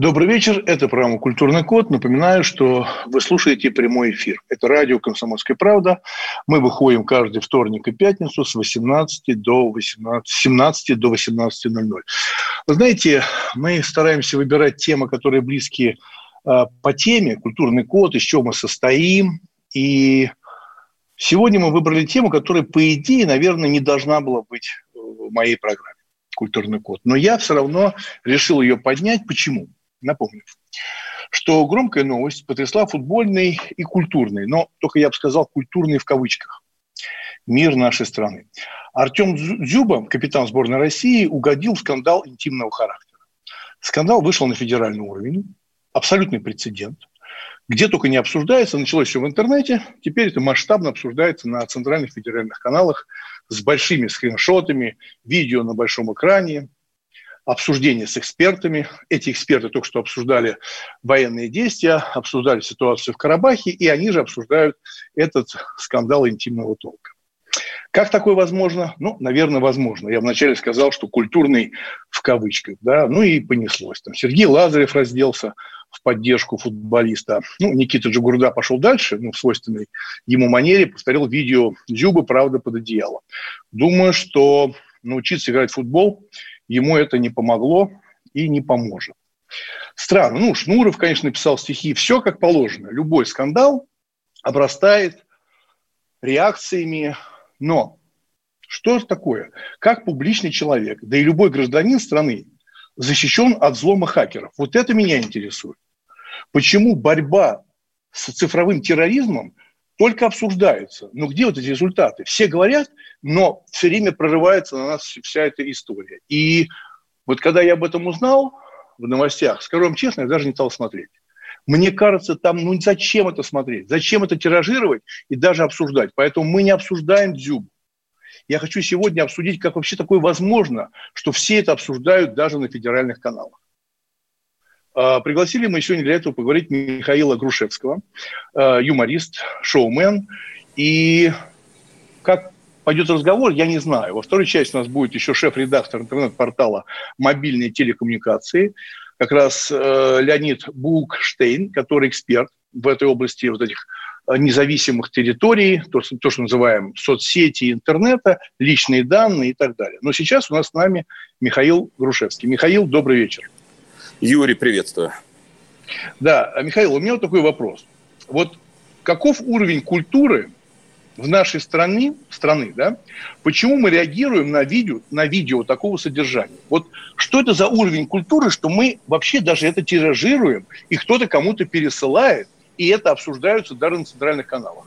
Добрый вечер, это программа «Культурный код». Напоминаю, что вы слушаете прямой эфир. Это радио «Комсомольская правда». Мы выходим каждый вторник и пятницу с 18 до 18, 17 до 18.00. Вы знаете, мы стараемся выбирать темы, которые близки э, по теме, культурный код, из чего мы состоим. И сегодня мы выбрали тему, которая, по идее, наверное, не должна была быть в моей программе «Культурный код». Но я все равно решил ее поднять. Почему? Напомню, что громкая новость потрясла футбольный и культурный, но только я бы сказал культурный в кавычках, мир нашей страны. Артем Дзюба, капитан сборной России, угодил в скандал интимного характера. Скандал вышел на федеральный уровень, абсолютный прецедент. Где только не обсуждается, началось все в интернете, теперь это масштабно обсуждается на центральных федеральных каналах с большими скриншотами, видео на большом экране, обсуждения с экспертами. Эти эксперты только что обсуждали военные действия, обсуждали ситуацию в Карабахе, и они же обсуждают этот скандал интимного толка. Как такое возможно? Ну, наверное, возможно. Я вначале сказал, что культурный в кавычках, да, ну и понеслось. Там Сергей Лазарев разделся в поддержку футболиста. Ну, Никита Джигурда пошел дальше, ну, в свойственной ему манере, повторил видео Зюбы «Правда под одеялом». Думаю, что научиться играть в футбол ему это не помогло и не поможет. Странно. Ну, Шнуров, конечно, написал стихи. Все как положено. Любой скандал обрастает реакциями. Но что это такое? Как публичный человек, да и любой гражданин страны защищен от взлома хакеров? Вот это меня интересует. Почему борьба с цифровым терроризмом только обсуждается. Но где вот эти результаты? Все говорят, но все время прорывается на нас вся эта история. И вот когда я об этом узнал в новостях, скажу вам честно, я даже не стал смотреть. Мне кажется, там, ну зачем это смотреть? Зачем это тиражировать и даже обсуждать? Поэтому мы не обсуждаем Дзюбу. Я хочу сегодня обсудить, как вообще такое возможно, что все это обсуждают даже на федеральных каналах. А, пригласили мы сегодня для этого поговорить Михаила Грушевского, а, юморист, шоумен. И как пойдет разговор, я не знаю. Во второй части у нас будет еще шеф-редактор интернет-портала «Мобильные телекоммуникации», как раз э, Леонид Букштейн, который эксперт в этой области вот этих независимых территорий, то, то, что называем соцсети интернета, личные данные и так далее. Но сейчас у нас с нами Михаил Грушевский. Михаил, добрый вечер. Юрий, приветствую. Да, Михаил, у меня вот такой вопрос. Вот каков уровень культуры в нашей стране, страны, да, почему мы реагируем на видео, на видео такого содержания? Вот что это за уровень культуры, что мы вообще даже это тиражируем, и кто-то кому-то пересылает, и это обсуждаются даже на центральных каналах?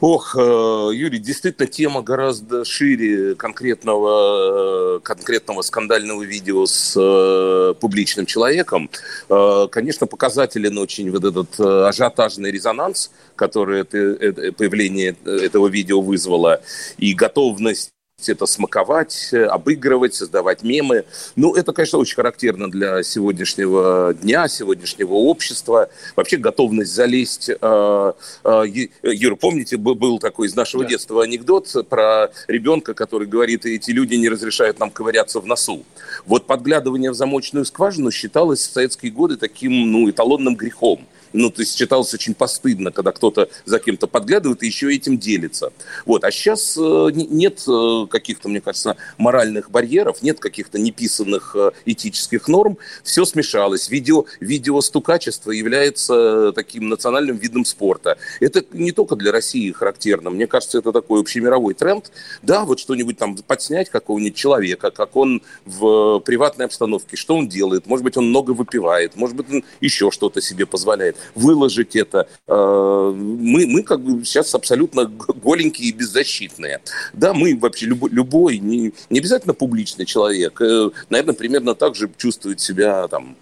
Ох, э, Юрий, действительно тема гораздо шире конкретного, э, конкретного скандального видео с э, публичным человеком. Конечно, показателен очень вот этот ажиотажный резонанс, который это, это появление этого видео вызвало, и готовность это смаковать, обыгрывать, создавать мемы. Ну, это, конечно, очень характерно для сегодняшнего дня, сегодняшнего общества. Вообще готовность залезть. Э, э, Юра, помните, был такой из нашего да. детства анекдот про ребенка, который говорит, эти люди не разрешают нам ковыряться в носу. Вот подглядывание в замочную скважину считалось в советские годы таким, ну, эталонным грехом ну, то есть считалось очень постыдно, когда кто-то за кем-то подглядывает и еще этим делится. Вот. А сейчас э, нет э, каких-то, мне кажется, моральных барьеров, нет каких-то неписанных э, этических норм. Все смешалось. Видео, видеостукачество является таким национальным видом спорта. Это не только для России характерно. Мне кажется, это такой общемировой тренд. Да, вот что-нибудь там подснять какого-нибудь человека, как он в приватной обстановке, что он делает. Может быть, он много выпивает, может быть, он еще что-то себе позволяет. Выложить это. Э, мы, мы как бы сейчас абсолютно голенькие и беззащитные. Да, мы вообще любой, любой не, не обязательно публичный человек, э, наверное, примерно так же чувствуют себя там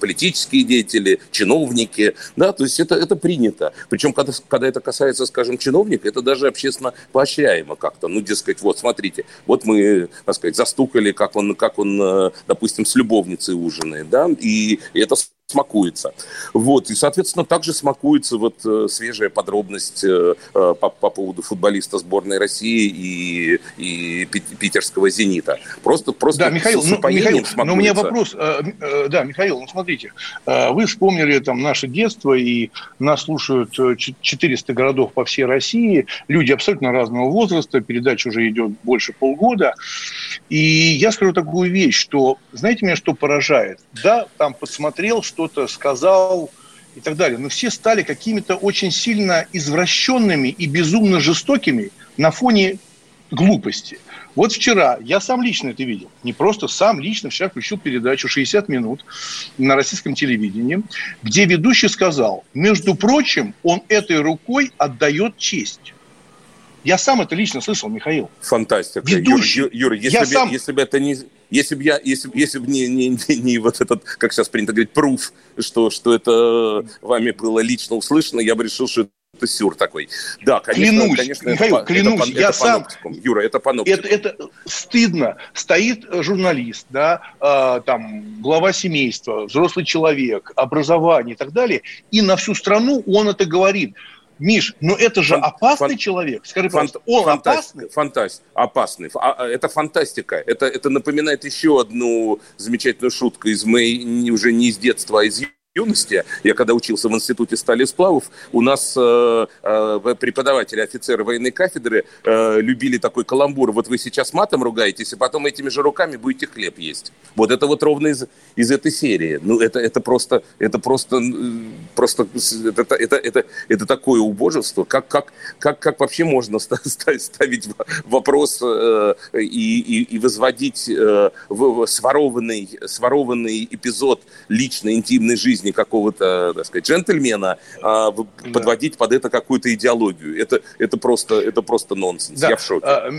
политические деятели, чиновники, да, то есть это, это принято. Причем, когда, когда это касается, скажем, чиновника, это даже общественно поощряемо как-то. Ну, дескать, вот, смотрите, вот мы, так сказать, застукали, как он, как он, э, допустим, с любовницей ужинает, да, и это смакуется. Вот. И, соответственно, также смакуется вот э, свежая подробность э, э, по, по поводу футболиста сборной России и, и питерского «Зенита». Просто, просто да, Михаил, ну, Михаил но у меня вопрос. Да, Михаил, ну смотрите, вы вспомнили там наше детство, и нас слушают 400 городов по всей России, люди абсолютно разного возраста, передача уже идет больше полгода. И я скажу такую вещь, что, знаете, меня что поражает? Да, там подсмотрел, что-то сказал и так далее. Но все стали какими-то очень сильно извращенными и безумно жестокими на фоне глупости. Вот вчера, я сам лично это видел, не просто сам лично, вчера включил передачу «60 минут» на российском телевидении, где ведущий сказал, между прочим, он этой рукой отдает честь. Я сам это лично слышал, Михаил. Фантастика. Ведущий. Юр, Юр, если, бы, сам... если бы это не, если бы я, если, если бы не, не, не, не вот этот, как сейчас принято говорить, пруф, что, что это вами было лично услышано, я бы решил, что это сюр такой. Да, конечно, клянусь, конечно, Михаил, это, клянусь, это, я это сам... Юра, это по это, это стыдно. Стоит журналист, да, э, там, глава семейства, взрослый человек, образование и так далее, и на всю страну он это говорит. Миш, но это же фан, опасный фан, человек. Скажи, фан, он опасный? Фантаст, опасный. А, это фантастика. Это, это напоминает еще одну замечательную шутку из моей, уже не из детства, а из юности, я когда учился в институте стали сплавов, у нас э, э, преподаватели, офицеры военной кафедры э, любили такой каламбур. Вот вы сейчас матом ругаетесь, и потом этими же руками будете хлеб есть. Вот это вот ровно из, из этой серии. Ну, это, это просто, это просто, просто это, это, это, это такое убожество. Как, как, как, как вообще можно ставить вопрос э, и, и, и возводить э, в, сворованный, сворованный эпизод личной интимной жизни жизни какого-то, так сказать, джентльмена, а, подводить под это какую-то идеологию. Это, это, просто, это просто нонсенс. Да. Я в шоке. А,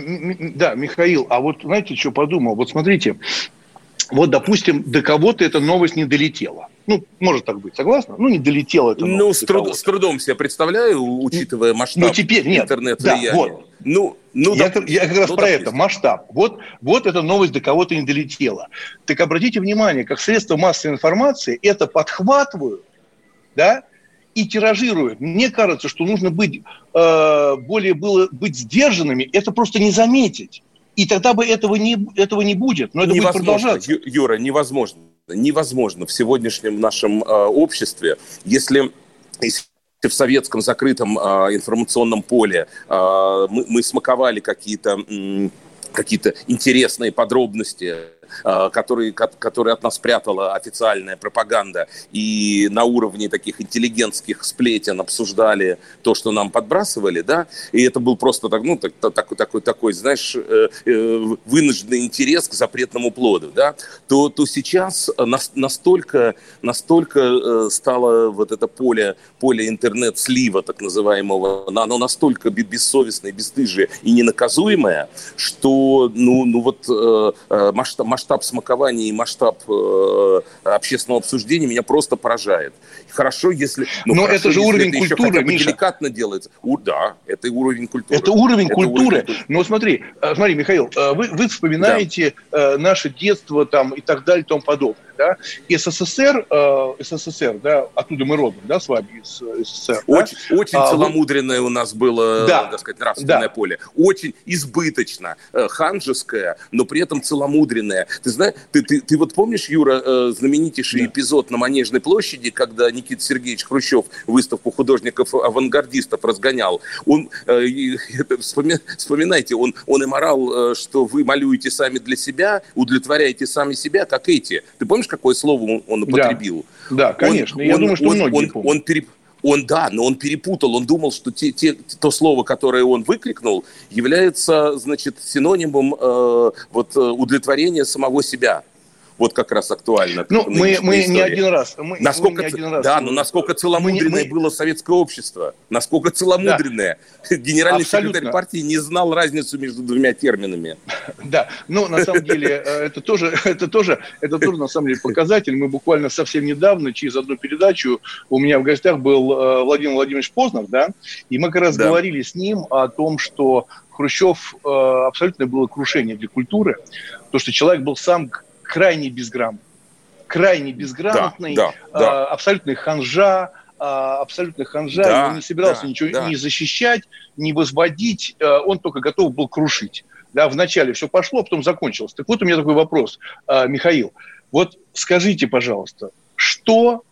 да, Михаил, а вот знаете, что подумал? Вот смотрите, вот, допустим, до кого-то эта новость не долетела. Ну, может так быть, согласна? Ну, не долетела это. Ну, с, труд, с трудом себе представляю, учитывая масштаб ну, теперь, нет, интернет-влияния. Да, вот. Ну, ну, я, доп... я как раз ну, про допустим. это, масштаб. Вот, вот эта новость до кого-то не долетела. Так обратите внимание, как средства массовой информации это подхватывают, да, и тиражируют. Мне кажется, что нужно быть э, более было быть сдержанными, это просто не заметить. И тогда бы этого не, этого не будет. Но это невозможно, будет продолжаться. Юра, невозможно. Невозможно в сегодняшнем нашем э, обществе, если, в советском закрытом э, информационном поле э, мы, мы смаковали какие-то какие-то интересные подробности который, который от нас прятала официальная пропаганда, и на уровне таких интеллигентских сплетен обсуждали то, что нам подбрасывали, да, и это был просто так, ну, так, такой, такой, такой, знаешь, э, э, вынужденный интерес к запретному плоду, да, то, то сейчас настолько, настолько стало вот это поле, поле интернет-слива, так называемого, оно настолько бессовестное, бесстыжее и ненаказуемое, что, ну, ну вот масштаб, масштаб смакования и масштаб э, общественного обсуждения меня просто поражает. Хорошо, если... Ну, Но хорошо, это же уровень это культуры, Миша. деликатно делается. У, да, это уровень культуры. Это уровень это культуры. Уровень... Но смотри, э, смотри, Михаил, э, вы, вы вспоминаете да. Э, наше детство там и так далее и тому подобное да, СССР, э, СССР, да, оттуда мы родом, да, с вами из СССР. Очень, да? очень а, целомудренное у нас было, да, так сказать, нравственное да. поле. Очень избыточно, ханжеское, но при этом целомудренное. Ты знаешь, ты, ты, ты вот помнишь, Юра, э, знаменитейший да. эпизод на Манежной площади, когда Никита Сергеевич Хрущев выставку художников-авангардистов разгонял? Он, э, это, вспоминайте, он, он им орал, э, что вы малюете сами для себя, удовлетворяете сами себя, как эти. Ты помнишь, какое слово он употребил? Да, да конечно. Он, Я он, думаю, что он, многие он, помнят. Он, переп... он, да, но он перепутал, он думал, что те, те, то слово, которое он выкрикнул, является, значит, синонимом э, вот, э, удовлетворения самого себя. Вот как раз актуально. Ну, мы, мы не один раз. Мы, насколько, мы не один раз. Да, но насколько целомудренное мы, было советское общество, насколько целомудренное. Да. Генеральный Абсолютно. секретарь партии не знал разницу между двумя терминами. Да, ну, на самом деле, э, это тоже, это тоже, это тоже, на самом деле, показатель. Мы буквально совсем недавно, через одну передачу, у меня в гостях был э, Владимир Владимирович Познер, да, и мы как раз да. говорили с ним о том, что Хрущев э, абсолютно было крушение для культуры, то, что человек был сам крайне безграмотный, крайне безграмотный, да, да, да. Абсолютный ханжа, э, абсолютно ханжа, да, он не собирался да, ничего да. не защищать, не возводить, э, он только готов был крушить. Да, вначале все пошло, а потом закончилось. Так вот у меня такой вопрос, Михаил. Вот скажите, пожалуйста, что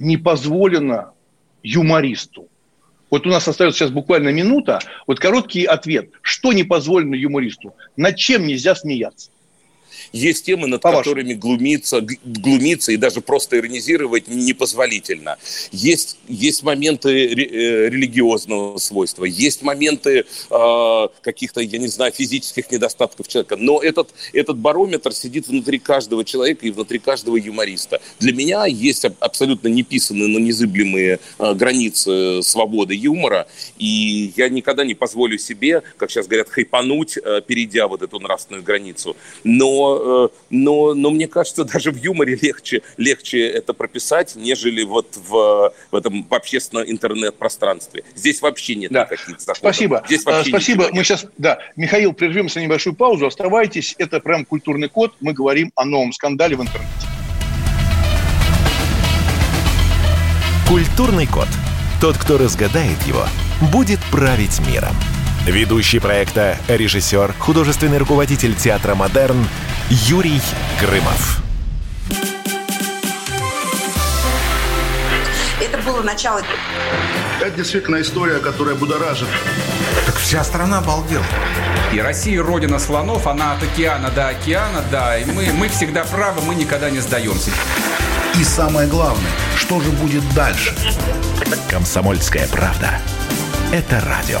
не позволено юмористу? Вот у нас остается сейчас буквально минута. Вот короткий ответ. Что не позволено юмористу? Над чем нельзя смеяться? Есть темы, над По которыми глумиться, глумиться и даже просто иронизировать непозволительно. Есть, есть моменты э, религиозного свойства, есть моменты э, каких-то, я не знаю, физических недостатков человека. Но этот, этот барометр сидит внутри каждого человека и внутри каждого юмориста. Для меня есть абсолютно неписанные, но незыблемые э, границы свободы юмора. И я никогда не позволю себе, как сейчас говорят, хайпануть, э, перейдя вот эту нравственную границу. Но Э, но, но мне кажется, даже в юморе легче, легче это прописать, нежели вот в, в этом в общественном интернет-пространстве. Здесь вообще нет да. никаких законов. Спасибо. Здесь вообще Спасибо. Мы сейчас, да, Михаил, прервемся на небольшую паузу. Оставайтесь. Это прям культурный код. Мы говорим о новом скандале в интернете. Культурный код. Тот, кто разгадает его, будет править миром. Ведущий проекта, режиссер, художественный руководитель театра «Модерн» Юрий Грымов. Это было начало. Это действительно история, которая будоражит. Так вся страна обалдела. И Россия родина слонов, она от океана до океана, да. И мы, мы всегда правы, мы никогда не сдаемся. И самое главное, что же будет дальше? Комсомольская правда. Это радио.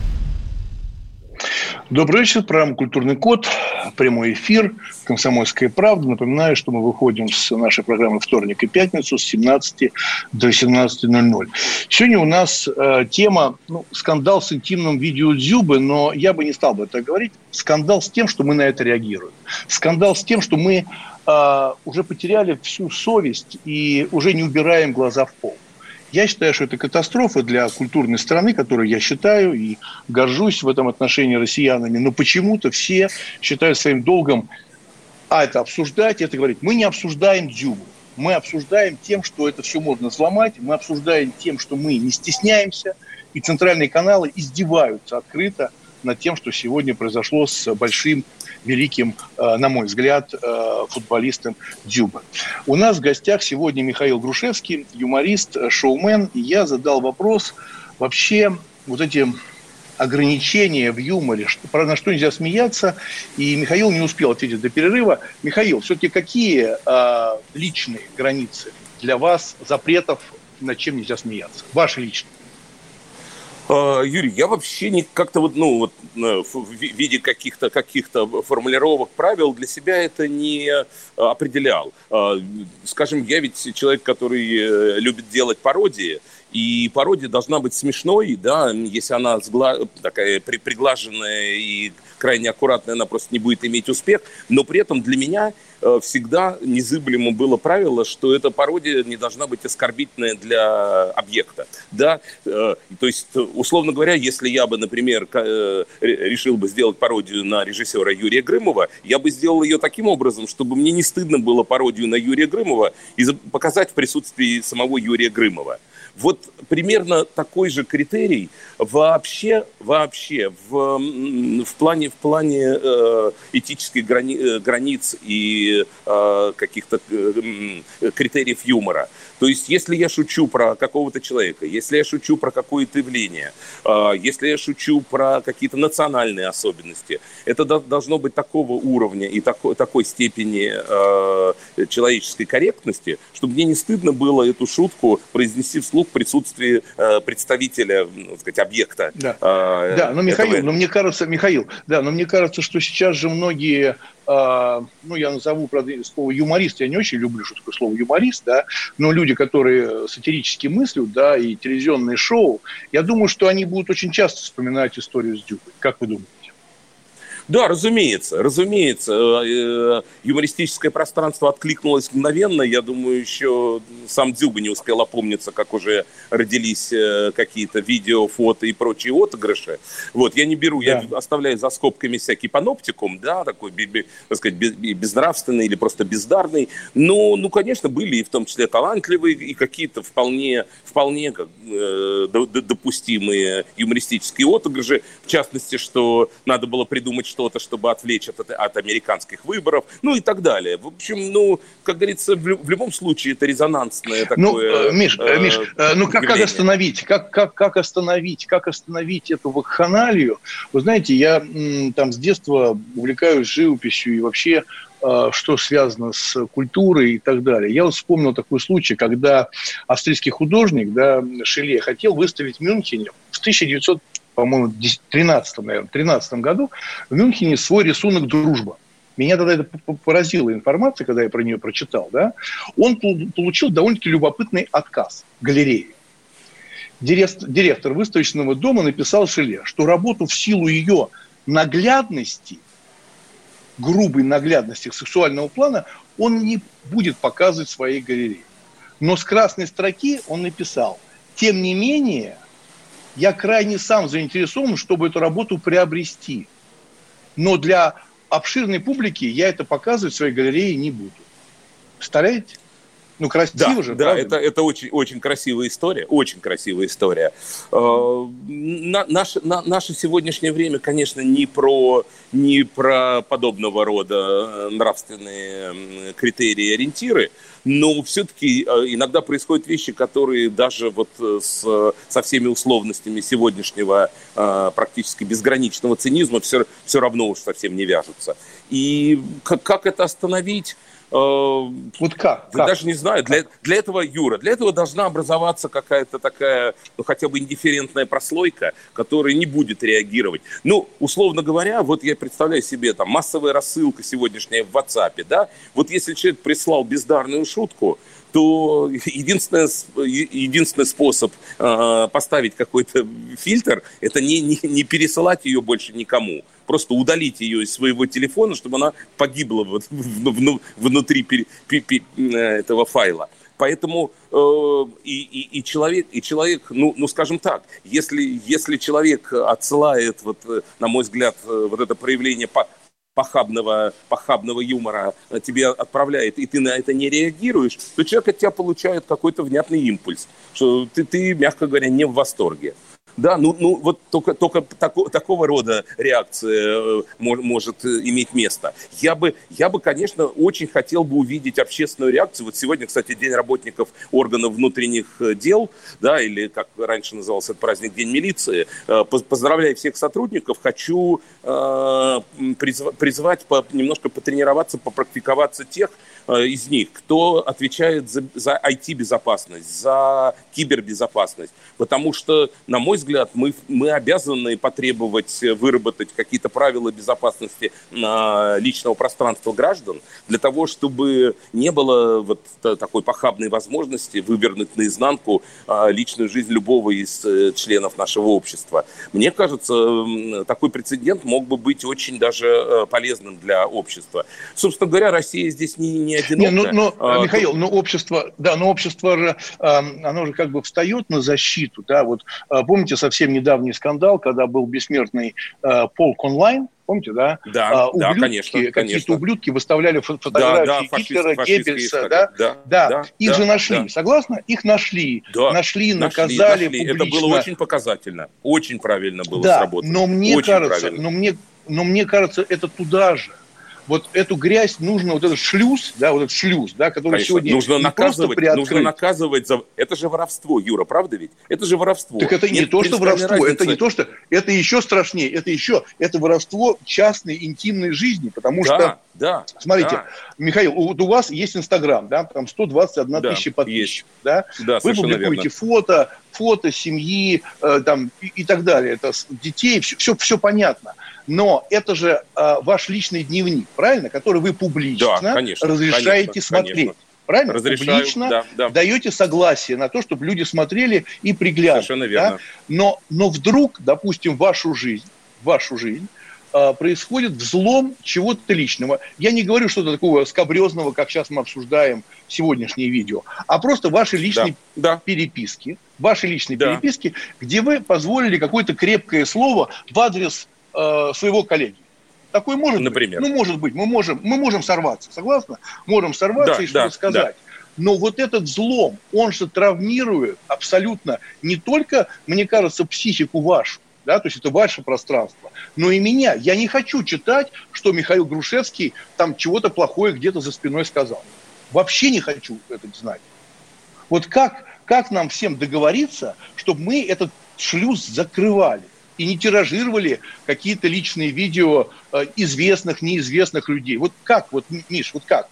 Добрый вечер, программа «Культурный код», прямой эфир, «Комсомольская правда». Напоминаю, что мы выходим с нашей программы вторник и пятницу с 17 до 18.00. Сегодня у нас э, тема ну, «Скандал с интимным видео Дзюбы», но я бы не стал бы это говорить. Скандал с тем, что мы на это реагируем. Скандал с тем, что мы э, уже потеряли всю совесть и уже не убираем глаза в пол. Я считаю, что это катастрофа для культурной страны, которую я считаю и горжусь в этом отношении россиянами. Но почему-то все считают своим долгом а это обсуждать, это говорить. Мы не обсуждаем Дзюбу. Мы обсуждаем тем, что это все можно взломать. Мы обсуждаем тем, что мы не стесняемся. И центральные каналы издеваются открыто над тем, что сегодня произошло с большим великим, э, на мой взгляд, э, футболистом Дюба. У нас в гостях сегодня Михаил Грушевский, юморист, шоумен. И я задал вопрос вообще вот эти ограничения в юморе, что, на что нельзя смеяться, и Михаил не успел ответить до перерыва. Михаил, все-таки какие э, личные границы для вас запретов, над чем нельзя смеяться? Ваши личные. А, Юрий, я вообще не как-то вот, ну, вот э, в виде каких-то каких формулировок правил для себя это не э, определял. А, скажем, я ведь человек, который э, любит делать пародии, и пародия должна быть смешной, да, если она сгла... такая приглаженная и крайне аккуратная, она просто не будет иметь успех. Но при этом для меня всегда незыблемо было правило, что эта пародия не должна быть оскорбительная для объекта. Да? Э, то есть, условно говоря, если я бы, например, э, решил бы сделать пародию на режиссера Юрия Грымова, я бы сделал ее таким образом, чтобы мне не стыдно было пародию на Юрия Грымова и показать в присутствии самого Юрия Грымова. Вот примерно такой же критерий вообще, вообще в, в плане, в плане э, этических грани, э, границ и э, каких-то э, критериев юмора. То есть, если я шучу про какого-то человека, если я шучу про какое-то явление, э, если я шучу про какие-то национальные особенности, это до, должно быть такого уровня и тако, такой степени э, человеческой корректности, чтобы мне не стыдно было эту шутку произнести вслух присутствии э, представителя, ну, сказать, объекта. Да, э, да но Михаил, этого... но мне кажется, Михаил, да, но мне кажется, что сейчас же многие э, ну, я назову, правда, слово юморист, я не очень люблю, что такое слово юморист, да, но люди, которые сатирически мыслят, да, и телевизионные шоу, я думаю, что они будут очень часто вспоминать историю с Дюбой. Как вы думаете? Да, разумеется, разумеется. Э, э, юмористическое пространство откликнулось мгновенно. Я думаю, еще сам Дзюба не успел опомниться, как уже родились э, какие-то видео, фото и прочие отыгрыши. Вот, я не беру, да. я оставляю за скобками всякий паноптикум, да, такой, так сказать, безнравственный или просто бездарный. Но, ну, конечно, были и в том числе талантливые, и какие-то вполне, вполне э, допустимые юмористические отыгрыши. В частности, что надо было придумать, что-то, чтобы отвлечь от, от американских выборов, ну и так далее. В общем, ну, как говорится, в, в любом случае это резонансное ну, такое... Ну, Миш, э, Миш э, ну как, как остановить? Как, как, как остановить? Как остановить эту вакханалию? Вы знаете, я там с детства увлекаюсь живописью и вообще что связано с культурой и так далее. Я вот вспомнил такой случай, когда австрийский художник, да, Шеле, хотел выставить в Мюнхене в 1900 по-моему, 13 наверное, 13 году в Мюнхене свой рисунок «Дружба». Меня тогда это поразила информация, когда я про нее прочитал. Да? Он получил довольно-таки любопытный отказ. Директор, директор выставочного дома написал Шеле, что работу в силу ее наглядности, грубой наглядности сексуального плана, он не будет показывать в своей галерее. Но с красной строки он написал, тем не менее, я крайне сам заинтересован, чтобы эту работу приобрести. Но для обширной публики я это показывать в своей галерее не буду. Представляете? Ну, красиво да, же, Да, это, это очень, очень красивая история, очень красивая история. Э, на, наше, на, наше сегодняшнее время, конечно, не про, не про подобного рода э, нравственные критерии и ориентиры, но все-таки э, иногда происходят вещи, которые даже вот с, со всеми условностями сегодняшнего практически безграничного цинизма все, все равно уж совсем не вяжутся. И как, как это остановить? Э, вот как? как? Даже не знаю. Для, для этого, Юра, для этого должна образоваться какая-то такая, ну, хотя бы индифферентная прослойка, которая не будет реагировать. Ну, условно говоря, вот я представляю себе там массовая рассылка сегодняшняя в WhatsApp, да? Вот если человек прислал бездарную шутку, то единственный, единственный способ э, поставить какой-то фильтр – это не, не, не пересылать ее больше никому просто удалить ее из своего телефона, чтобы она погибла вот внутри э, этого файла. Поэтому э, и, и, и человек, и человек, ну, ну скажем так, если, если человек отсылает, вот, э, на мой взгляд, э, вот это проявление по, похабного, похабного юмора тебе отправляет, и ты на это не реагируешь, то человек от тебя получает какой-то внятный импульс, что ты, ты мягко говоря, не в восторге. Да, ну, ну вот только, только тако, такого рода реакция э, может иметь место. Я бы, я бы, конечно, очень хотел бы увидеть общественную реакцию. Вот сегодня, кстати, День работников органов внутренних э, дел, да, или как раньше назывался этот праздник, День милиции. Э, поздравляю всех сотрудников. Хочу призвать немножко потренироваться, попрактиковаться тех, Э, из них, кто отвечает за, IT-безопасность, за кибербезопасность. Потому что, на мой взгляд, мы, мы обязаны потребовать выработать какие-то правила безопасности личного пространства граждан для того, чтобы не было вот такой похабной возможности вывернуть наизнанку личную жизнь любого из э, членов нашего общества. Мне кажется, такой прецедент мог бы быть очень даже э, полезным для общества. Собственно говоря, Россия здесь не, не одинока. Не, ну, ну, а, Михаил, ну общество, да, но общество же, оно же как бы встает на защиту, да, вот а, помните совсем недавний скандал, когда был бессмертный а, полк онлайн, Помните, да? Да, а, ублюдки, да, конечно. Какие-то конечно. ублюдки выставляли фотографии да, да, Гитлера, Геббельса, да? Да, да, да. Их да, же нашли, да. согласна? Их нашли. Да. Нашли, Нашли, наказали нашли. публично. Это было очень показательно. Очень правильно было да, сработано. но мне очень кажется, правильно. но мне, но мне кажется, это туда же. Вот эту грязь нужно, вот этот шлюз, да, вот этот шлюз, да, который Конечно, сегодня нужно не наказывать, нужно наказывать за... Это же воровство, Юра, правда ведь? Это же воровство. Так это не Нет то, что воровство, это разницы. не то, что это еще страшнее, это еще это воровство частной интимной жизни, потому Да, что да. смотрите, да, Михаил, вот у вас есть Инстаграм, да, там 121 Да, тысяча подписчиков, да, да, вы публикуете верно. фото, фото семьи, э, там и, и так далее, это детей, все, все, все понятно. Но это же э, ваш личный дневник, правильно, который вы публично Да, конечно, разрешаете конечно, смотреть. конечно. Правильно? Разрешаю, Публично да, да. даете согласие на то, чтобы люди смотрели и приглядывали. Совершенно да? верно. Но, но вдруг, допустим, вашу жизнь, вашу жизнь а, происходит взлом чего-то личного. Я не говорю что-то такого скабрезного, как сейчас мы обсуждаем сегодняшнее видео, а просто ваши личные Да, да. переписки, ваши личные Да. переписки, где вы позволили какое-то крепкое слово в адрес э, своего коллеги. Такой может Например? быть. Ну, может быть. Мы можем, мы можем сорваться, согласна? Можем сорваться Да, и что-то да, сказать. Но вот этот взлом, он же травмирует абсолютно не только, мне кажется, психику вашу, да, то есть это ваше пространство, но и меня. Я не хочу читать, что Михаил Грушевский там чего-то плохое где-то за спиной сказал. Вообще не хочу это знать. Вот как, как нам всем договориться, чтобы мы этот шлюз закрывали и не тиражировали какие-то личные видео э, известных, неизвестных людей? Вот как, вот, Миш, вот как?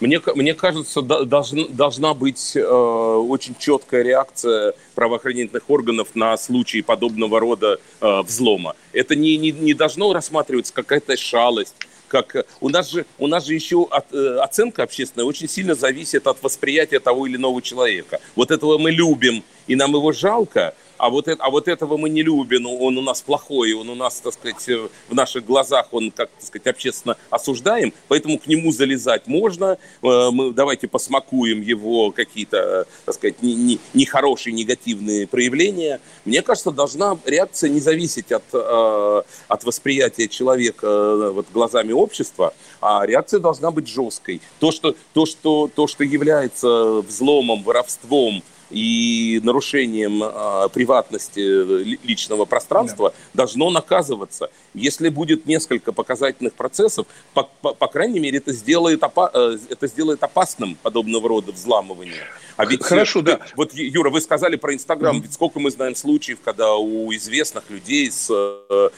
Мне, мне кажется, до- должна, должна быть э, очень четкая реакция правоохранительных органов на случаи подобного рода э, взлома. Это не, не, не должно рассматриваться какая-то шалость. Как, э, у, нас же, у нас же еще от- э, оценка общественная очень сильно зависит от восприятия того или иного человека. Вот этого мы любим, и нам его жалко, а вот, это, а вот этого мы не любим, он у нас плохой, он у нас, так сказать, э, в наших глазах, он, как так сказать, общественно осуждаем, поэтому к нему залезать можно, Э, мы давайте посмакуем его какие-то, так сказать, не- не- нехорошие, негативные проявления. Мне кажется, должна реакция не зависеть от, э, от восприятия человека вот, глазами общества, а реакция должна быть жесткой. То, что, то, что, то, что является взломом, воровством, и нарушением э, приватности э, ли- личного пространства должно наказываться. Если будет несколько показательных процессов, по, по- по крайней мере, это сделает, опа- э, это сделает опасным подобного рода взламывание. А ведь, Хорошо, э, да. Вот, Юра, вы сказали про Инстаграм. Ведь сколько мы знаем случаев, когда у известных людей с, э,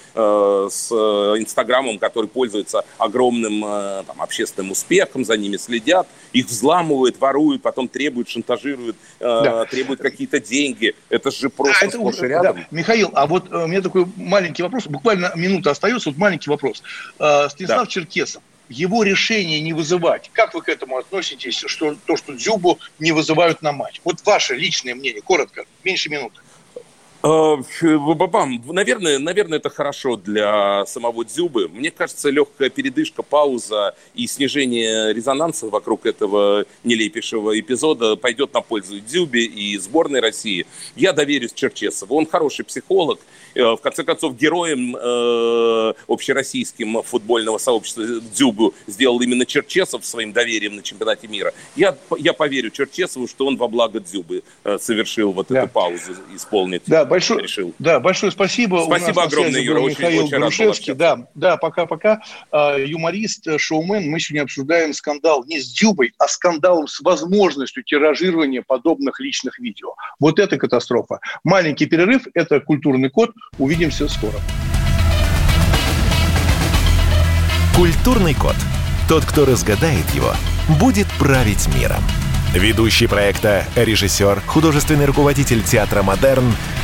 с э, Инстаграмом, который пользуется огромным э, там, общественным успехом, за ними следят, их взламывают, воруют, потом требуют, шантажируют, э, Да. требуют какие-то деньги. Это же просто А, это уже- рядом. да. Михаил, а вот э, у меня такой маленький вопрос, буквально минута остается, вот маленький вопрос. Станислав Да. Черкесов, его решение не вызывать, как вы к этому относитесь, что то, что Дзюбу не вызывают на матч? Вот ваше личное мнение, коротко, меньше минуты. Э, Бабам, наверное, наверное, это хорошо для самого Дзюбы. Мне кажется, легкая передышка, пауза и снижение резонанса вокруг этого нелепейшего эпизода пойдет на пользу Дзюбе и сборной России. Я доверюсь Черчесову. Он хороший психолог. Э, В конце концов, героем э, общероссийским футбольного сообщества Дзюбу сделал именно Черчесов своим доверием на чемпионате мира. Я, я поверю Черчесову, что он во благо Дзюбы э, совершил вот Да. эту паузу, исполнить Да, большое, решил. да, большое спасибо. У Спасибо нас огромное, Юра, был очень- Михаил очень Грушевский. Да, да, пока-пока. А, Юморист, э, шоумен. Мы сегодня обсуждаем скандал не с Дзюбой, а скандалом с возможностью тиражирования подобных личных видео. Вот это катастрофа. Маленький перерыв, это культурный код. Увидимся скоро. Культурный код. Тот, кто разгадает его, будет править миром. Ведущий проекта, режиссер, художественный руководитель театра «Модерн»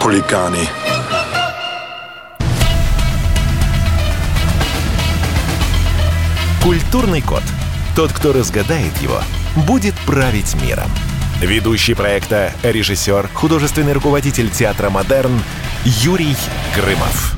хулиганы. Культурный код. Тот, кто разгадает его, будет править миром. Ведущий проекта, режиссер, художественный руководитель театра «Модерн» Юрий Грымов.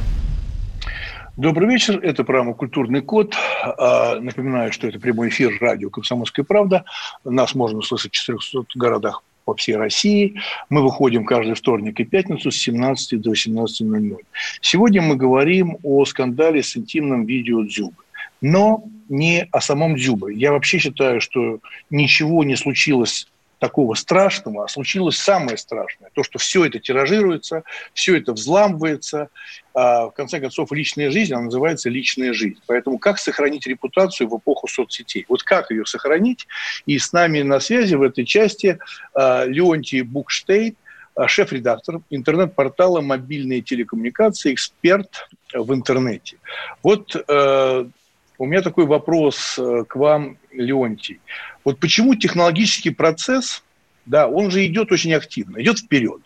Добрый вечер. Это программа «Культурный код». А, напоминаю, что это прямой эфир радио «Комсомольская правда». Нас можно слышать в 400 городах по всей России. Мы выходим каждый вторник и пятницу с 17 до 18.00. Сегодня мы говорим о скандале с интимным видео Дзюбы. Но не о самом Дзюбе. Я вообще считаю, что ничего не случилось такого страшного, а случилось самое страшное. То, что все это тиражируется, все это взламывается. А, в конце концов, личная жизнь, она называется личная жизнь. Поэтому как сохранить репутацию в эпоху соцсетей? Вот как ее сохранить? И с нами на связи в этой части а, Леонтий Букштейн, а, шеф-редактор интернет-портала «Мобильные телекоммуникации», эксперт в интернете. Вот э, у меня такой вопрос э, к вам, Леонтий. Вот почему технологический процесс, да, он же идет очень активно, идет вперед.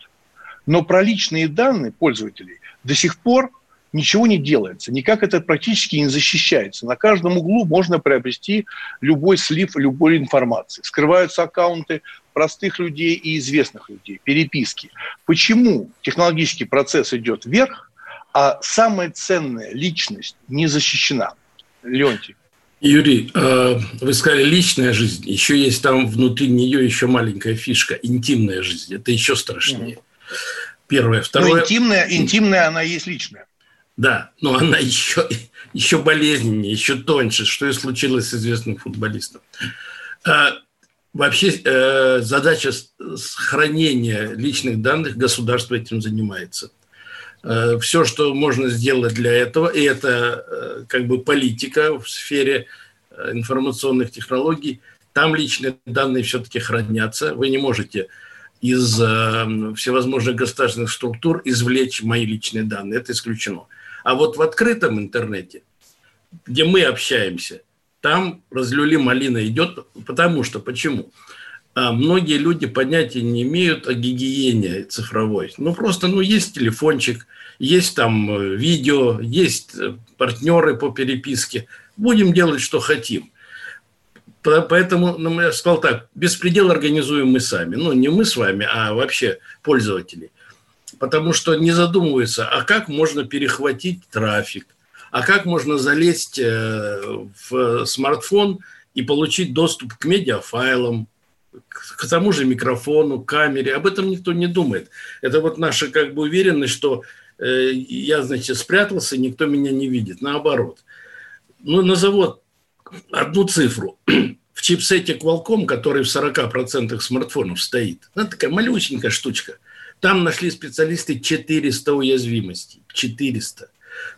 Но про личные данные пользователей до сих пор ничего не делается, никак это практически не защищается. На каждом углу можно приобрести любой слив любой информации. Скрываются аккаунты простых людей и известных людей, переписки. Почему технологический процесс идет вверх, а самая ценная личность не защищена? Леонтий. Юрий, э, вы сказали личная жизнь, еще есть там внутри нее еще маленькая фишка, интимная жизнь. Это еще страшнее. Первое, ну, второе. Но интимная, интимная, она есть личная. Да, но она еще, еще болезненнее, еще тоньше, что и случилось с известным футболистом. Э, вообще э, задача сохранения личных данных государство этим занимается. Э, все, что можно сделать для этого, и это э, как бы политика в сфере э, информационных технологий, там личные данные все-таки хранятся. Вы не можете из всевозможных государственных структур извлечь мои личные данные. Это исключено. А вот в открытом интернете, где мы общаемся, там разлюли малина идет, потому что, почему? Многие люди понятия не имеют о гигиене цифровой. Ну, просто, ну, есть телефончик, есть там э, видео, есть э, партнеры по переписке. Будем делать, что хотим. Поэтому, ну, я сказал так, беспредел организуем мы сами. Ну, не мы с вами, а вообще пользователи. Потому что не задумываются, а как можно перехватить трафик, а как можно залезть э, в смартфон и получить доступ к медиафайлам, к тому же микрофону, камере. Об этом никто не думает. Это вот наша как бы уверенность, что э, я, значит, спрятался, никто меня не видит. Наоборот. Ну, назову одну цифру. В чипсете Qualcomm, который в 40% смартфонов стоит, ну, такая малюсенькая штучка, там нашли специалисты 400 уязвимостей. 400.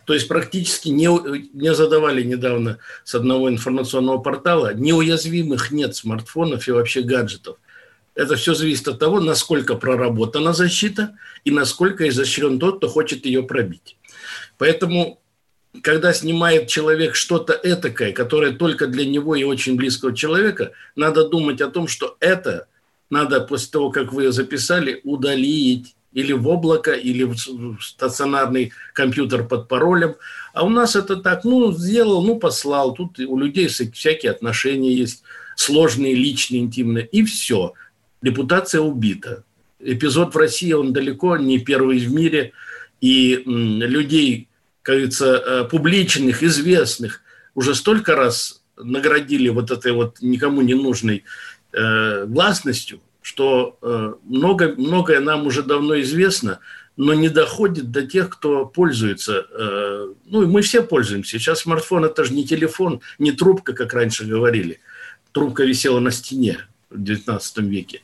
То есть практически не, не задавали недавно с одного информационного портала, неуязвимых нет смартфонов и вообще гаджетов. Это все зависит от того, насколько проработана защита и насколько изощрен тот, кто хочет ее пробить. Поэтому, когда снимает человек что-то этакое, которое только для него и очень близкого человека, надо думать о том, что это надо после того, как вы ее записали, удалить или в облако, или в стационарный компьютер под паролем. А у нас это так, ну, сделал, ну, послал. Тут у людей всякие отношения есть, сложные, личные, интимные, и все. Репутация убита. Эпизод в России, он далеко не первый в мире, и людей, как говорится, э, публичных, известных, уже столько раз наградили вот этой вот никому не нужной э, гласностью, что э, много, многое нам уже давно известно, но не доходит до тех, кто пользуется. Э, ну, и мы все пользуемся. Сейчас смартфон – это же не телефон, не трубка, как раньше говорили. Трубка висела на стене в XIX веке.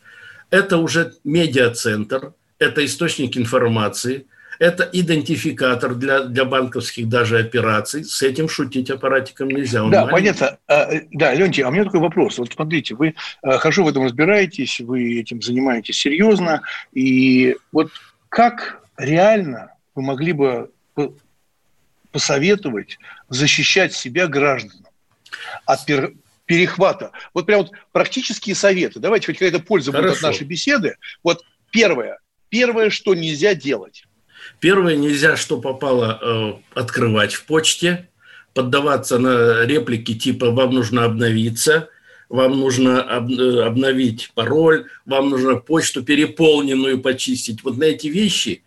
Это уже медиацентр, это источник информации, Это идентификатор для, для банковских даже операций. С этим шутить аппаратиком нельзя. Он да, маленький. понятно. А, да, Леонтий, а у меня такой вопрос. Вот смотрите, вы а, хорошо в этом разбираетесь, вы этим занимаетесь серьезно. И вот как реально вы могли бы посоветовать защищать себя гражданам от перехвата? Вот прям вот практические советы. Давайте хоть какая-то польза Хорошо. будет от нашей беседы. Вот первое. Первое, что нельзя делать. Первое, нельзя, что попало, э, открывать в почте, поддаваться на реплики типа «вам нужно обновиться», вам нужно э, обновить пароль, вам нужно почту переполненную почистить. Вот на эти вещи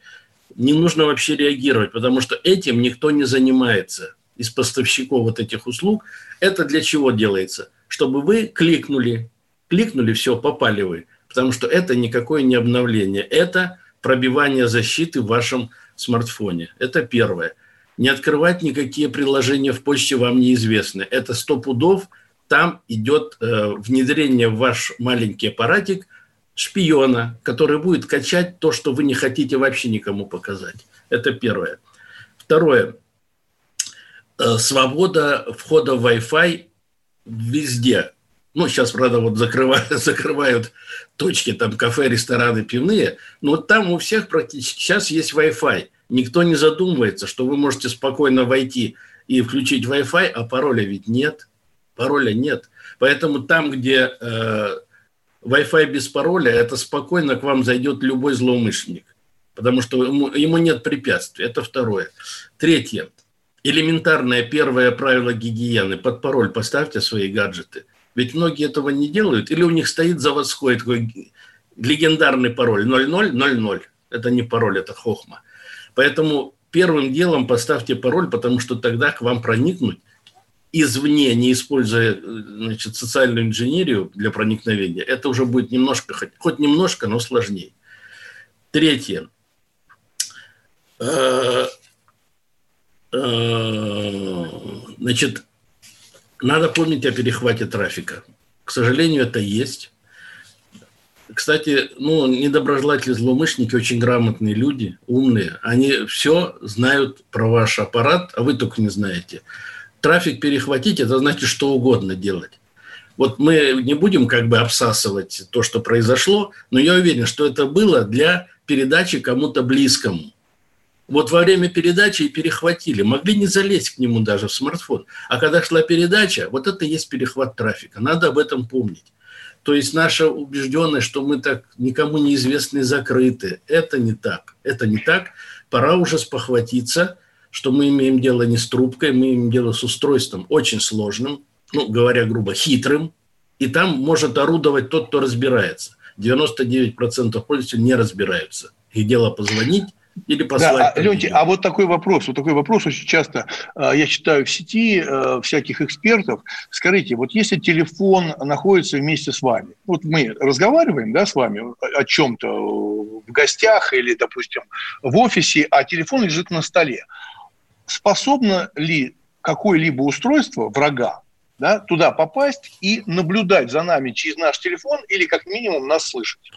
не нужно вообще реагировать, потому что этим никто не занимается из поставщиков вот этих услуг. Это для чего делается? Чтобы вы кликнули, кликнули, все, попали вы. Потому что это никакое не обновление. Это пробивание защиты в вашем смартфоне. Это первое. Не открывать никакие приложения в почте вам неизвестны. Это сто пудов. Там идет э, внедрение в ваш маленький аппаратик шпиона, который будет качать то, что вы не хотите вообще никому показать. Это первое. Второе. Э, свобода входа в Wi-Fi везде. Ну, сейчас, правда, вот закрывают, закрывают точки, там, кафе, рестораны, пивные, но там у всех практически сейчас есть Wi-Fi. Никто не задумывается, что вы можете спокойно войти и включить Wi-Fi, а пароля ведь нет. Пароля нет. Поэтому там, где э, Wi-Fi без пароля, это спокойно к вам зайдет любой злоумышленник, потому что ему, ему нет препятствий. Это второе. Третье. Элементарное первое правило гигиены. Под пароль поставьте свои гаджеты. Ведь многие этого не делают. Или у них стоит заводской такой легендарный пароль 0000. Это не пароль, это хохма. Поэтому первым делом поставьте пароль, потому что тогда к вам проникнуть извне, не используя значит, социальную инженерию для проникновения, это уже будет немножко, хоть, хоть немножко, но сложнее. Третье. Э, э, значит, надо помнить о перехвате трафика. К сожалению, это есть. Кстати, ну, недоброжелатели, злоумышленники, очень грамотные люди, умные. Они все знают про ваш аппарат, а вы только не знаете трафик перехватить, это значит что угодно делать. Вот мы не будем как бы обсасывать то, что произошло, но я уверен, что это было для передачи кому-то близкому. Вот во время передачи и перехватили. Могли не залезть к нему даже в смартфон. А когда шла передача, вот это и есть перехват трафика. Надо об этом помнить. То есть наша убежденность, что мы так никому неизвестны закрыты, это не так. Это не так. Пора уже спохватиться – что мы имеем дело не с трубкой, мы имеем дело с устройством очень сложным, ну, говоря грубо, хитрым, и там может орудовать тот, кто разбирается. 99% пользователей не разбираются. Их дело позвонить, или послать. Да, Леонтий, а вот такой вопрос, вот такой вопрос очень часто э, я читаю в сети э, всяких экспертов. Скажите, вот если телефон находится вместе с вами, вот мы разговариваем, да, с вами о чем-то в гостях или, допустим, в офисе, а телефон лежит на столе способно ли какое-либо устройство врага да, туда попасть и наблюдать за нами через наш телефон или как минимум нас слышать?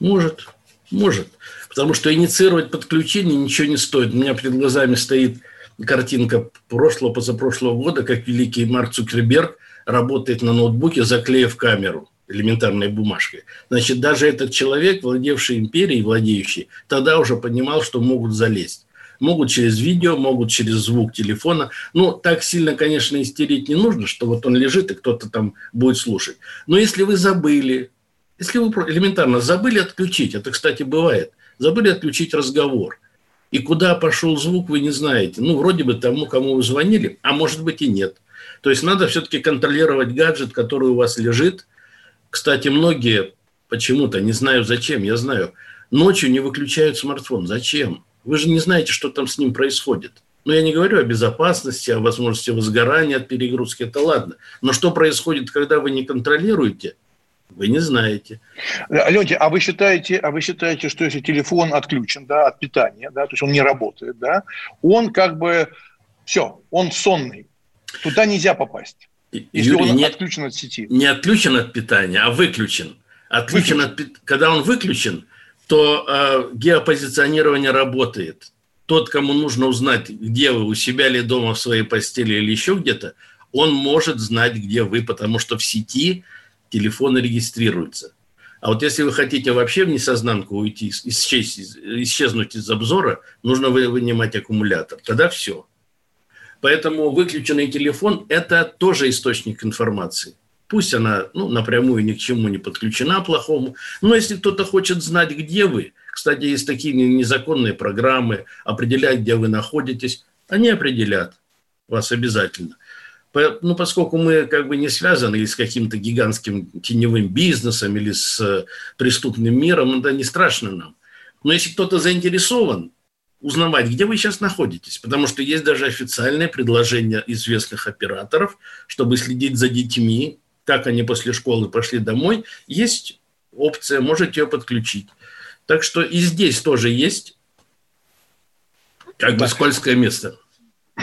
Может, может. Потому что инициировать подключение ничего не стоит. У меня перед глазами стоит картинка прошлого, позапрошлого года, как великий Марк Цукерберг работает на ноутбуке, заклеив камеру элементарной бумажкой. Значит, даже этот человек, владевший империей, владеющий, тогда уже понимал, что могут залезть. Могут через видео, могут через звук телефона. Ну, так сильно, конечно, истерить не нужно, что вот он лежит и кто-то там будет слушать. Но если вы забыли, если вы элементарно забыли отключить, это, кстати, бывает, забыли отключить разговор, и куда пошел звук, вы не знаете. Ну, вроде бы тому, кому вы звонили, а может быть и нет. То есть надо все-таки контролировать гаджет, который у вас лежит. Кстати, многие почему-то, не знаю зачем, я знаю, ночью не выключают смартфон. Зачем? Вы же не знаете, что там с ним происходит. Но я не говорю о безопасности, о возможности возгорания от перегрузки, это ладно. Но что происходит, когда вы не контролируете, вы не знаете. Леонтий, а вы считаете, а вы считаете, что если телефон отключен да, от питания, да, то есть он не работает, да, он как бы все, он сонный, туда нельзя попасть, если Юрий, он не, отключен от сети. Не отключен от питания, а выключен. Отключен выключен. от когда он выключен, то э, геопозиционирование работает. Тот, кому нужно узнать, где вы, у себя или дома в своей постели или еще где-то, он может знать, где вы, потому что в сети телефоны регистрируются. А вот если вы хотите вообще в несознанку уйти, исчезнуть, исчезнуть из обзора, нужно вынимать аккумулятор. Тогда все. Поэтому выключенный телефон – это тоже источник информации. Пусть она ну, напрямую ни к чему не подключена плохому, но если кто-то хочет знать, где вы, кстати, есть такие незаконные программы, определять, где вы находитесь, они определят вас обязательно. Ну, поскольку мы как бы не связаны или с каким-то гигантским теневым бизнесом, или с э, преступным миром, это не страшно нам. Но если кто-то заинтересован узнавать, где вы сейчас находитесь, потому что есть даже официальное предложение известных операторов, чтобы следить за детьми, как они после школы пошли домой, есть опция, можете ее подключить. Так что и здесь тоже есть как бы скользкое место.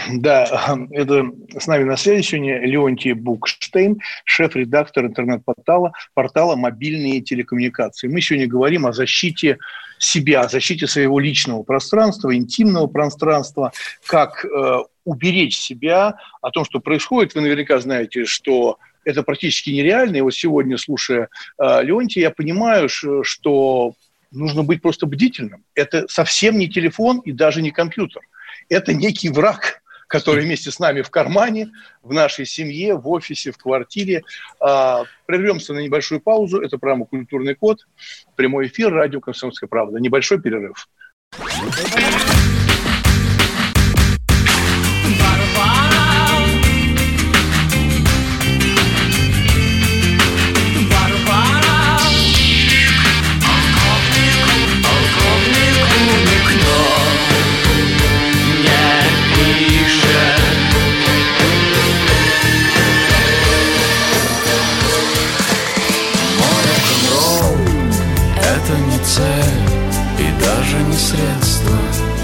Да, это с нами на связи сегодня Леонтий Букштейн, шеф-редактор интернет-портала портала «Мобильные телекоммуникации». Мы сегодня говорим о защите себя, о защите своего личного пространства, интимного пространства, как э, уберечь себя, о том, что происходит. Вы наверняка знаете, что это практически нереально. И вот сегодня, слушая э, Леонтия, я понимаю, что нужно быть просто бдительным. Это совсем не телефон и даже не компьютер. Это некий враг, который вместе с нами в кармане, в нашей семье, в офисе, в квартире. А, прервемся на небольшую паузу. Это программа «Культурный код». Прямой эфир, радио «Комсомольская правда». Небольшой перерыв.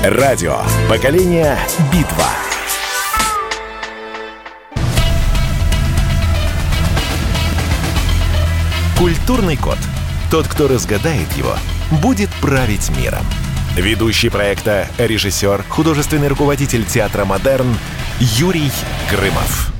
Радио. Поколение. Битва. Культурный код. Тот, кто разгадает его, будет править миром. Ведущий проекта, режиссер, художественный руководитель театра «Модерн» Юрий Грымов.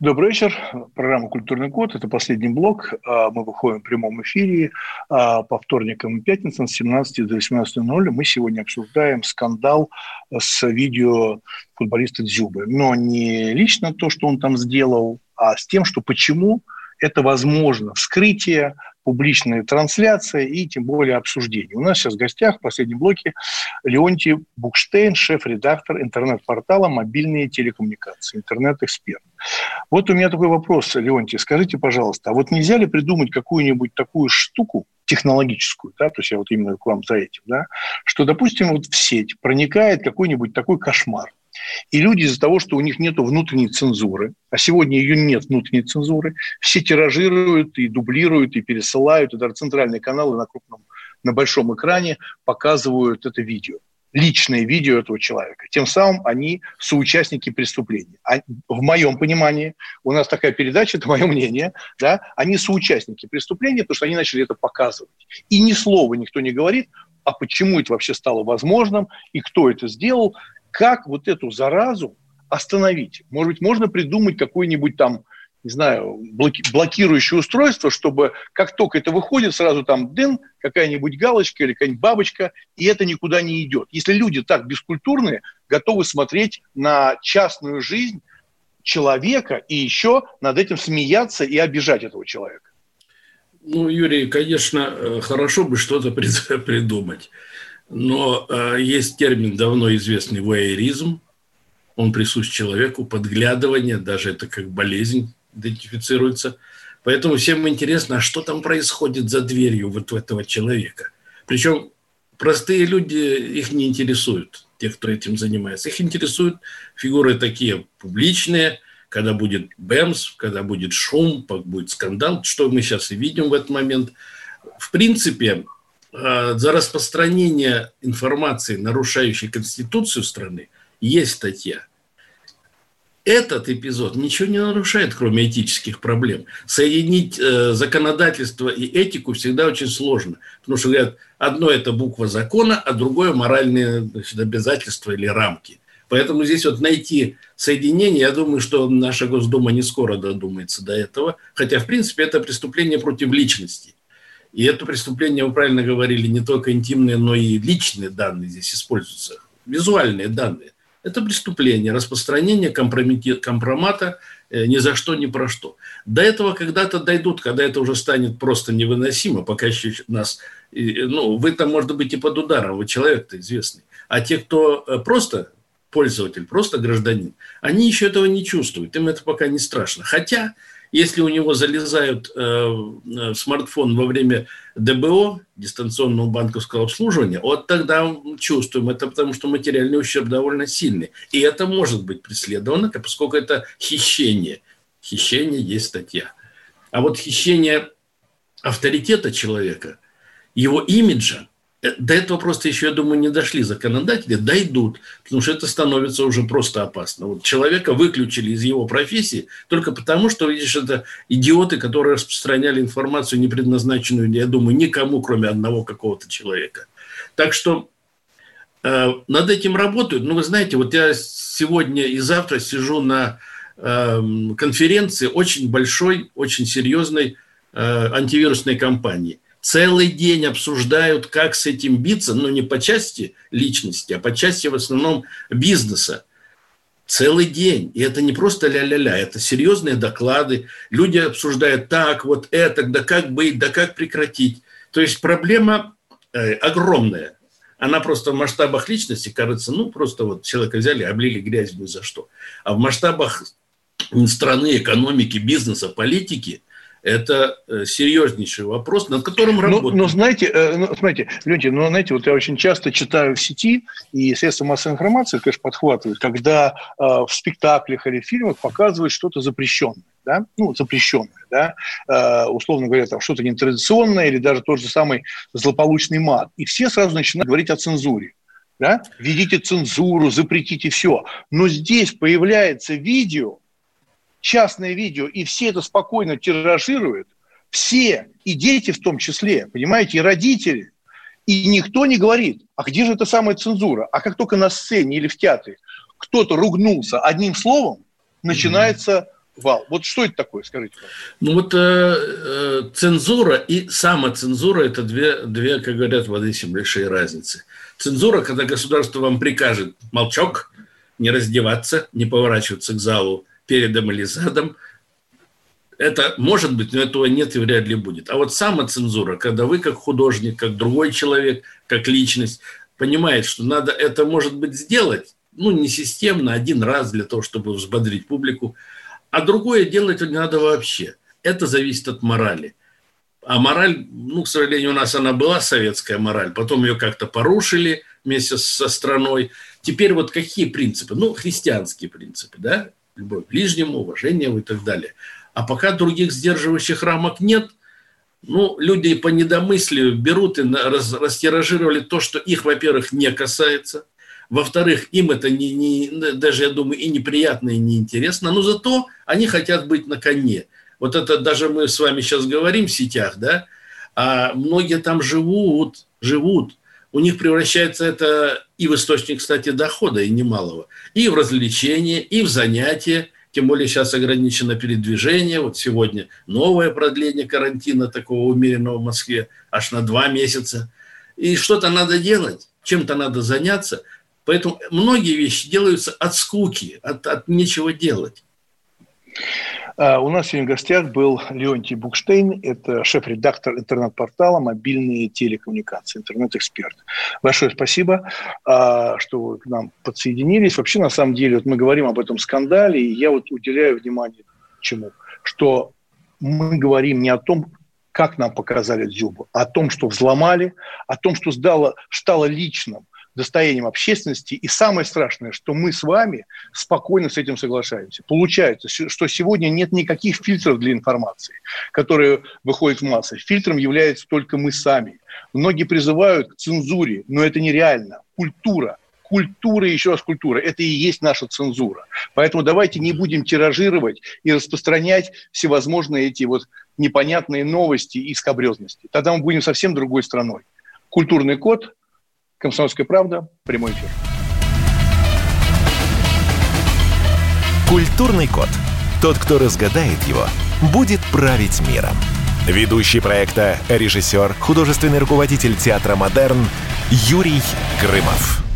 Добрый вечер. Программа «Культурный код». Это последний блок. А, мы выходим в прямом эфире а, по вторникам и пятницам с 17 до 18.00. Мы сегодня обсуждаем скандал с видео футболиста Дзюбы. Но не лично то, что он там сделал, а с тем, что почему это возможно. Вскрытие, публичная трансляция и тем более обсуждение. У нас сейчас в гостях в последнем блоке Леонтий Букштейн, шеф-редактор интернет-портала «Мобильные телекоммуникации», интернет-эксперт. Вот у меня такой вопрос, Леонтий, скажите, пожалуйста, а вот нельзя ли придумать какую-нибудь такую штуку, технологическую, да, то есть я вот именно к вам за этим, да, что, допустим, вот в сеть проникает какой-нибудь такой кошмар, и люди из-за того, что у них нет внутренней цензуры, а сегодня ее нет внутренней цензуры, все тиражируют и дублируют, и пересылают, и даже центральные каналы на крупном, на большом экране показывают это видео личное видео этого человека. Тем самым они соучастники преступления. А в моем понимании, у нас такая передача, это мое мнение, да, они соучастники преступления, потому что они начали это показывать. И ни слова никто не говорит, а почему это вообще стало возможным, и кто это сделал, как вот эту заразу остановить? Может быть, можно придумать какой-нибудь там, не знаю, блоки, блокирующее устройство, чтобы как только это выходит, сразу там дын, какая-нибудь галочка или какая-нибудь бабочка, и это никуда не идет. Если люди так бескультурные, готовы смотреть на частную жизнь человека и еще над этим смеяться и обижать этого человека. Ну, Юрий, конечно, э, хорошо бы что-то придумать. Но э, есть термин давно известный воеризм. Он присущ человеку, подглядывание, даже это как болезнь идентифицируется. Поэтому всем интересно, а что там происходит за дверью вот у этого человека. Причем простые люди их не интересуют, те, кто этим занимается. Их интересуют фигуры такие публичные, когда будет бэмс, когда будет шум, будет скандал, что мы сейчас и видим в этот момент. В принципе, за распространение информации, нарушающей Конституцию страны, есть статья. этот эпизод ничего не нарушает, кроме этических проблем. Соединить э, законодательство и этику всегда очень сложно. Потому что, говорят, одно – это буква закона, а другое – моральные значит, обязательства или рамки. Поэтому здесь вот найти соединение, я думаю, что наша Госдума не скоро додумается до этого. Хотя, в принципе, это преступление против личности. И это преступление, вы правильно говорили, не только интимные, но и личные данные здесь используются. Визуальные данные. Это преступление, распространение компромата э, ни за что, ни про что. До этого когда-то дойдут, когда это уже станет просто невыносимо, пока еще нас... Ну, вы там, может быть, и под ударом, вы человек-то известный. А те, кто э, просто пользователь, просто гражданин, они еще этого не чувствуют, им это пока не страшно. Хотя если у него залезают э, в смартфон во время ДБО, дистанционного банковского обслуживания, вот тогда чувствуем это, потому что материальный ущерб довольно сильный. И это может быть преследовано, поскольку это хищение. Хищение есть статья. А вот хищение авторитета человека, его имиджа, Э, до этого просто еще, я думаю, не дошли законодатели, дойдут, потому что это становится уже просто опасно. Вот человека выключили из его профессии только потому, что, видишь, это идиоты, которые распространяли информацию, не предназначенную, я думаю, никому, кроме одного какого-то человека. Так что э, над этим работают. Ну, вы знаете, вот я сегодня и завтра сижу на э, конференции очень большой, очень серьезной э, антивирусной кампании – целый день обсуждают, как с этим биться, но не по части личности, а по части в основном бизнеса. Целый день. И это не просто ля-ля-ля, это серьезные доклады. Люди обсуждают так, вот это, да как быть, да как прекратить. То есть проблема э, огромная. Она просто в масштабах личности кажется, ну, просто вот человека взяли, облили грязью за что. А в масштабах страны, экономики, бизнеса, политики – это э, серьезнейший вопрос, над которым ну, работают. Но, но знаете, э, ну, смотрите, люди, ну, знаете, вот я очень часто читаю в сети, и средства массовой информации, конечно, подхватывают, когда э, в спектаклях или фильмах показывают что-то запрещенное. Да? ну, запрещенное, да, э, условно говоря, там что-то нетрадиционное или даже тот же самый злополучный мат. И все сразу начинают говорить о цензуре. Да? Введите цензуру, запретите все. Но здесь появляется видео, частное видео, и все это спокойно тиражируют, все, и дети в том числе, понимаете, и родители, и никто не говорит, а где же эта самая цензура? А как только на сцене или в театре кто-то ругнулся одним словом, начинается вал. Вот что это такое, скажите, Ну вот э, э, цензура и самоцензура – это две, две, как говорят, воды большие разницы. Цензура, когда государство вам прикажет молчок, не раздеваться, не поворачиваться к залу, передом или задом. Это может быть, но этого нет и вряд ли будет. А вот самоцензура, когда вы как художник, как другой человек, как личность, понимает, что надо это, может быть, сделать, ну, не системно, один раз для того, чтобы взбодрить публику, а другое делать не надо вообще. Это зависит от морали. А мораль, ну, к сожалению, у нас она была советская мораль, потом ее как-то порушили вместе со страной. Теперь вот какие принципы? Ну, христианские принципы, да? Любовь к ближнему, уважение и так далее. А пока других сдерживающих рамок нет, ну, люди по недомыслию берут и раз, растиражировали то, что их, во-первых, не касается, во-вторых, им это не, не, даже, я думаю, и неприятно, и неинтересно, но зато они хотят быть на коне. Вот это даже мы с вами сейчас говорим в сетях, да, а многие там живут, живут, у них превращается это и в источник, кстати, дохода, и немалого, и в развлечение, и в занятия, тем более сейчас ограничено передвижение. Вот сегодня новое продление карантина такого умеренного в Москве аж на два месяца. И что-то надо делать, чем-то надо заняться. Поэтому многие вещи делаются от скуки, от, от нечего делать. А, у нас сегодня в гостях был Леонтий Букштейн, это шеф-редактор интернет-портала «Мобильные телекоммуникации», интернет-эксперт. Большое спасибо, а, что вы к нам подсоединились. Вообще, на самом деле, вот мы говорим об этом скандале, и я вот уделяю внимание чему? Что мы говорим не о том, как нам показали Дзюбу, а о том, что взломали, о том, что стало, стало личным, достоянием общественности. И самое страшное, что мы с вами спокойно с этим соглашаемся. Получается, что сегодня нет никаких фильтров для информации, которые выходят в массы. Фильтром является только мы сами. Многие призывают к цензуре, но это нереально. Культура, культура, еще раз культура, это и есть наша цензура. Поэтому давайте не будем тиражировать и распространять всевозможные эти вот непонятные новости и скобрезности. Тогда мы будем совсем другой страной. Культурный код, Комсомольская правда, прямой эфир. Культурный код. Тот, кто разгадает его, будет править миром. Ведущий проекта, режиссер, художественный руководитель театра «Модерн» Юрий Грымов.